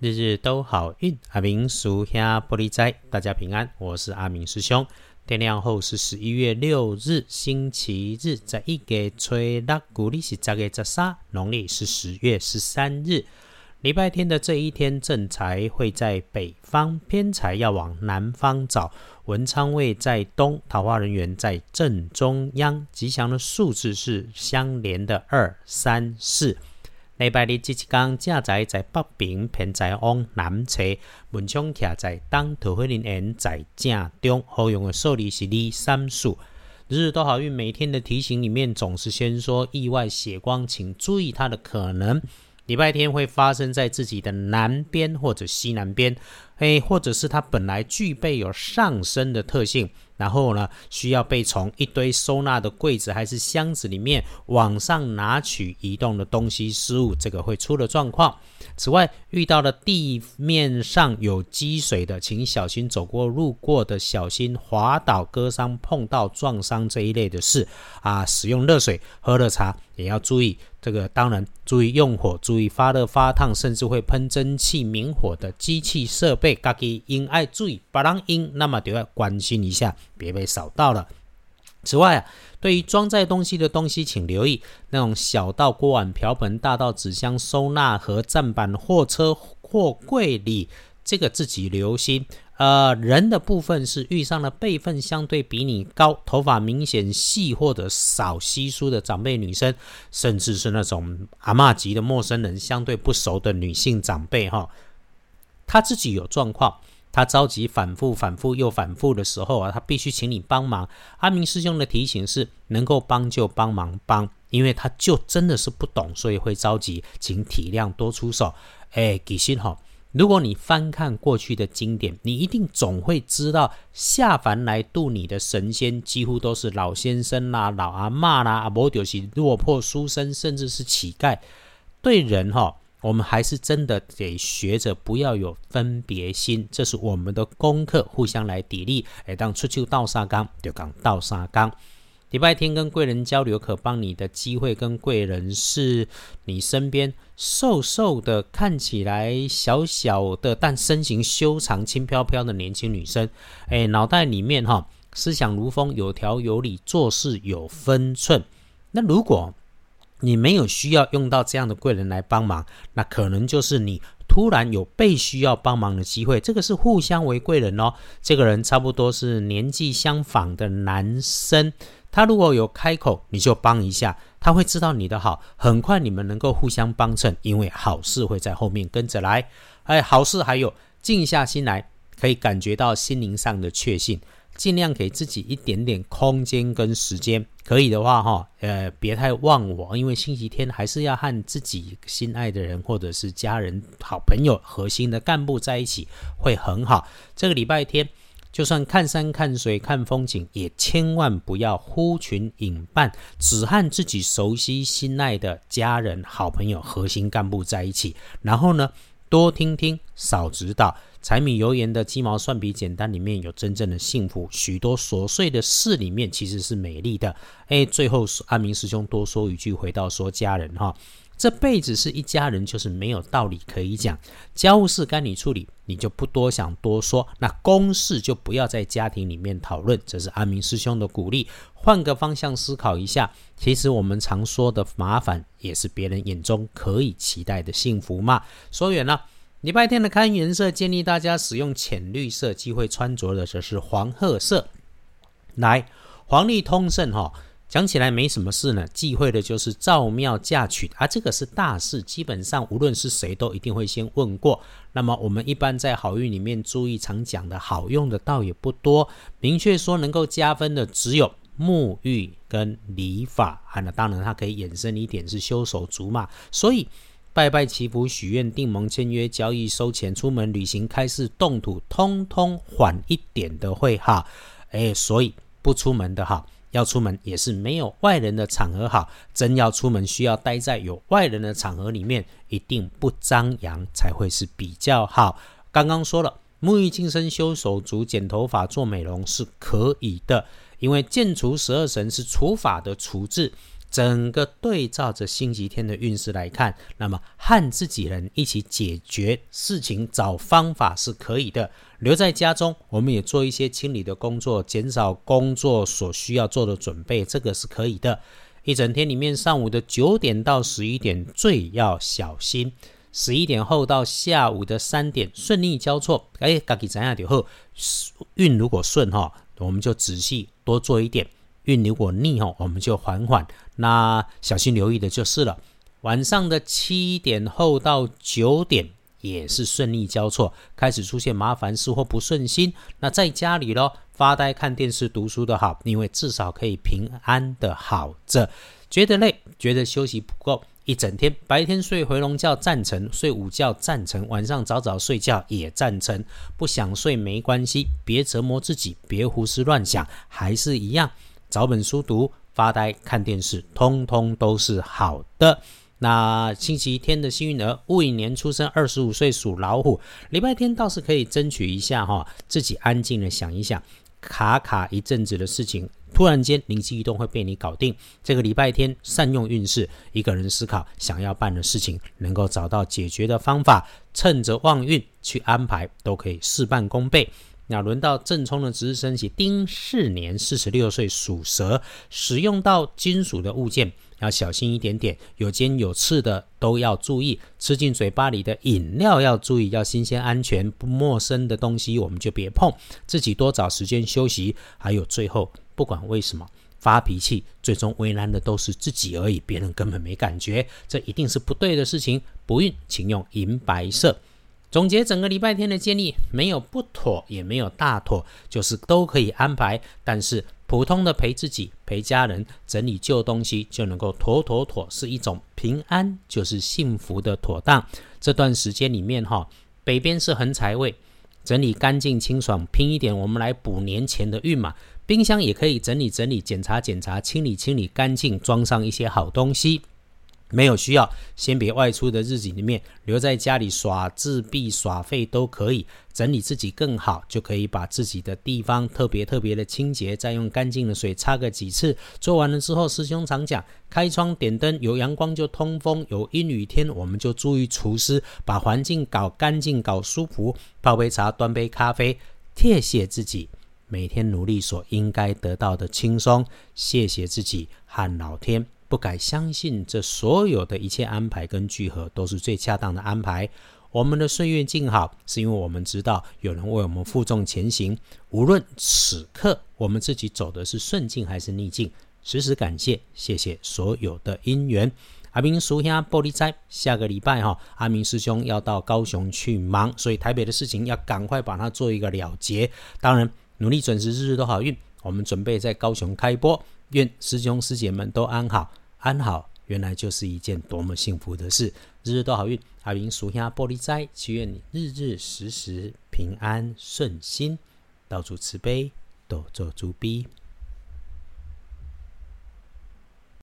日日都好运，阿明属下玻璃斋，大家平安。我是阿明师兄。天亮后是十一月六日，星期日，在一个吹拉古历是十月十三，农历是十月十三日，礼拜天的这一天，正财会在北方，偏财要往南方找。文昌位在东，桃花人员在正中央，吉祥的数字是相连的二、三、四。礼拜日即一天，正在在北平，偏在往南侧，门窗徛在东，桃花林园在正中。好用的数字是二、三、数。日日都好运，每天的提醒里面总是先说意外血光，请注意它的可能。礼拜天会发生在自己的南边或者西南边，诶，或者是它本来具备有上升的特性。然后呢，需要被从一堆收纳的柜子还是箱子里面往上拿取移动的东西失误，这个会出了状况。此外，遇到了地面上有积水的，请小心走过路过的小心滑倒、割伤、碰到、撞伤这一类的事啊。使用热水、喝热茶也要注意。这个当然注意用火，注意发热发烫，甚至会喷蒸汽明火的机器设备，家己应爱注意，别人应那么就要关心一下，别被扫到了。此外啊，对于装载东西的东西，请留意那种小到锅碗瓢盆，大到纸箱、收纳盒、站板、货车、货柜里，这个自己留心。呃，人的部分是遇上了辈分相对比你高、头发明显细或者少稀疏的长辈女生，甚至是那种阿嬷级的陌生人、相对不熟的女性长辈哈，他自己有状况，他着急、反复、反复又反复的时候啊，他必须请你帮忙。阿明师兄的提醒是：能够帮就帮忙帮，因为他就真的是不懂，所以会着急，请体谅多出手。哎，给心哈。如果你翻看过去的经典，你一定总会知道，下凡来度你的神仙，几乎都是老先生啦、老阿妈啦，啊，不就是落魄书生，甚至是乞丐。对人哈，我们还是真的得学着不要有分别心，这是我们的功课，互相来砥砺。哎，当出去倒沙缸，就讲倒沙缸。礼拜天跟贵人交流，可帮你的机会跟贵人是你身边瘦瘦的，看起来小小的，但身形修长、轻飘飘的年轻女生。哎，脑袋里面哈，思想如风，有条有理，做事有分寸。那如果你没有需要用到这样的贵人来帮忙，那可能就是你突然有被需要帮忙的机会。这个是互相为贵人哦。这个人差不多是年纪相仿的男生。他如果有开口，你就帮一下，他会知道你的好，很快你们能够互相帮衬，因为好事会在后面跟着来。哎，好事还有静下心来，可以感觉到心灵上的确信，尽量给自己一点点空间跟时间，可以的话哈，呃，别太忘我，因为星期天还是要和自己心爱的人或者是家人、好朋友、核心的干部在一起，会很好。这个礼拜天。就算看山看水看风景，也千万不要呼群引伴，只和自己熟悉心爱的家人、好朋友、核心干部在一起。然后呢，多听听，少指导。柴米油盐的鸡毛蒜皮简单里面有真正的幸福，许多琐碎的事里面其实是美丽的。哎，最后阿明师兄多说一句，回到说家人哈。这辈子是一家人，就是没有道理可以讲。家务事该你处理，你就不多想多说。那公事就不要在家庭里面讨论。这是阿明师兄的鼓励。换个方向思考一下，其实我们常说的麻烦，也是别人眼中可以期待的幸福嘛。说远了，礼拜天的看颜色，建议大家使用浅绿色，机会穿着的则是黄褐色。来，黄历通胜哈。讲起来没什么事呢，忌讳的就是造庙嫁娶啊，这个是大事，基本上无论是谁都一定会先问过。那么我们一般在好运里面注意常讲的好用的倒也不多，明确说能够加分的只有沐浴跟礼法啊，那当然它可以衍生一点是修手足嘛。所以拜拜祈福许愿订盟签约交易收钱出门旅行开市动土，通通缓一点的会哈。哎，所以不出门的哈。要出门也是没有外人的场合好，真要出门需要待在有外人的场合里面，一定不张扬才会是比较好。刚刚说了，沐浴净身、修手足、剪头发、做美容是可以的，因为剑除十二神是除法的除字。整个对照着星期天的运势来看，那么和自己人一起解决事情、找方法是可以的。留在家中，我们也做一些清理的工作，减少工作所需要做的准备，这个是可以的。一整天里面，上午的九点到十一点最要小心，十一点后到下午的三点顺利交错。哎，自己怎样就好。运如果顺哈，我们就仔细多做一点；运如果逆哈，我们就缓缓。那小心留意的就是了。晚上的七点后到九点也是顺利交错，开始出现麻烦事或不顺心。那在家里咯，发呆、看电视、读书的好，因为至少可以平安的好着。觉得累，觉得休息不够，一整天白天睡回笼觉赞成，睡午觉赞成，晚上早早睡觉也赞成。不想睡没关系，别折磨自己，别胡思乱想，还是一样，找本书读。发呆、看电视，通通都是好的。那星期天的幸运儿，戊寅年出生，二十五岁，属老虎。礼拜天倒是可以争取一下哈，自己安静的想一想，卡卡一阵子的事情，突然间灵机一动会被你搞定。这个礼拜天善用运势，一个人思考想要办的事情，能够找到解决的方法，趁着旺运去安排，都可以事半功倍。那轮到正冲的值日生起，丁巳年四十六岁属蛇，使用到金属的物件要小心一点点，有尖有刺的都要注意。吃进嘴巴里的饮料要注意，要新鲜安全，不陌生的东西我们就别碰。自己多找时间休息。还有最后，不管为什么发脾气，最终为难的都是自己而已，别人根本没感觉，这一定是不对的事情。不孕，请用银白色。总结整个礼拜天的建议，没有不妥，也没有大妥，就是都可以安排。但是普通的陪自己、陪家人、整理旧东西，就能够妥妥妥，是一种平安，就是幸福的妥当。这段时间里面哈，北边是横财位，整理干净清爽，拼一点，我们来补年前的运嘛。冰箱也可以整理整理，检查检查，清理清理干净，装上一些好东西。没有需要，先别外出的日子里面，留在家里耍自闭、耍废都可以。整理自己更好，就可以把自己的地方特别特别的清洁，再用干净的水擦个几次。做完了之后，师兄常讲，开窗点灯，有阳光就通风，有阴雨天我们就注意除湿，把环境搞干净、搞舒服。泡杯茶，端杯咖啡，谢谢自己每天努力所应该得到的轻松。谢谢自己和老天。不敢相信，这所有的一切安排跟聚合都是最恰当的安排。我们的岁月静好，是因为我们知道有人为我们负重前行。无论此刻我们自己走的是顺境还是逆境，时时感谢，谢谢所有的因缘。阿明叔兄玻璃斋，下个礼拜哈，阿明师兄要到高雄去忙，所以台北的事情要赶快把它做一个了结。当然，努力准时，日日都好运。我们准备在高雄开播，愿师兄师姐们都安好。安好，原来就是一件多么幸福的事！日日都好运，阿明属下玻璃斋，祈愿你日日时时平安顺心，到处慈悲，多做诸逼。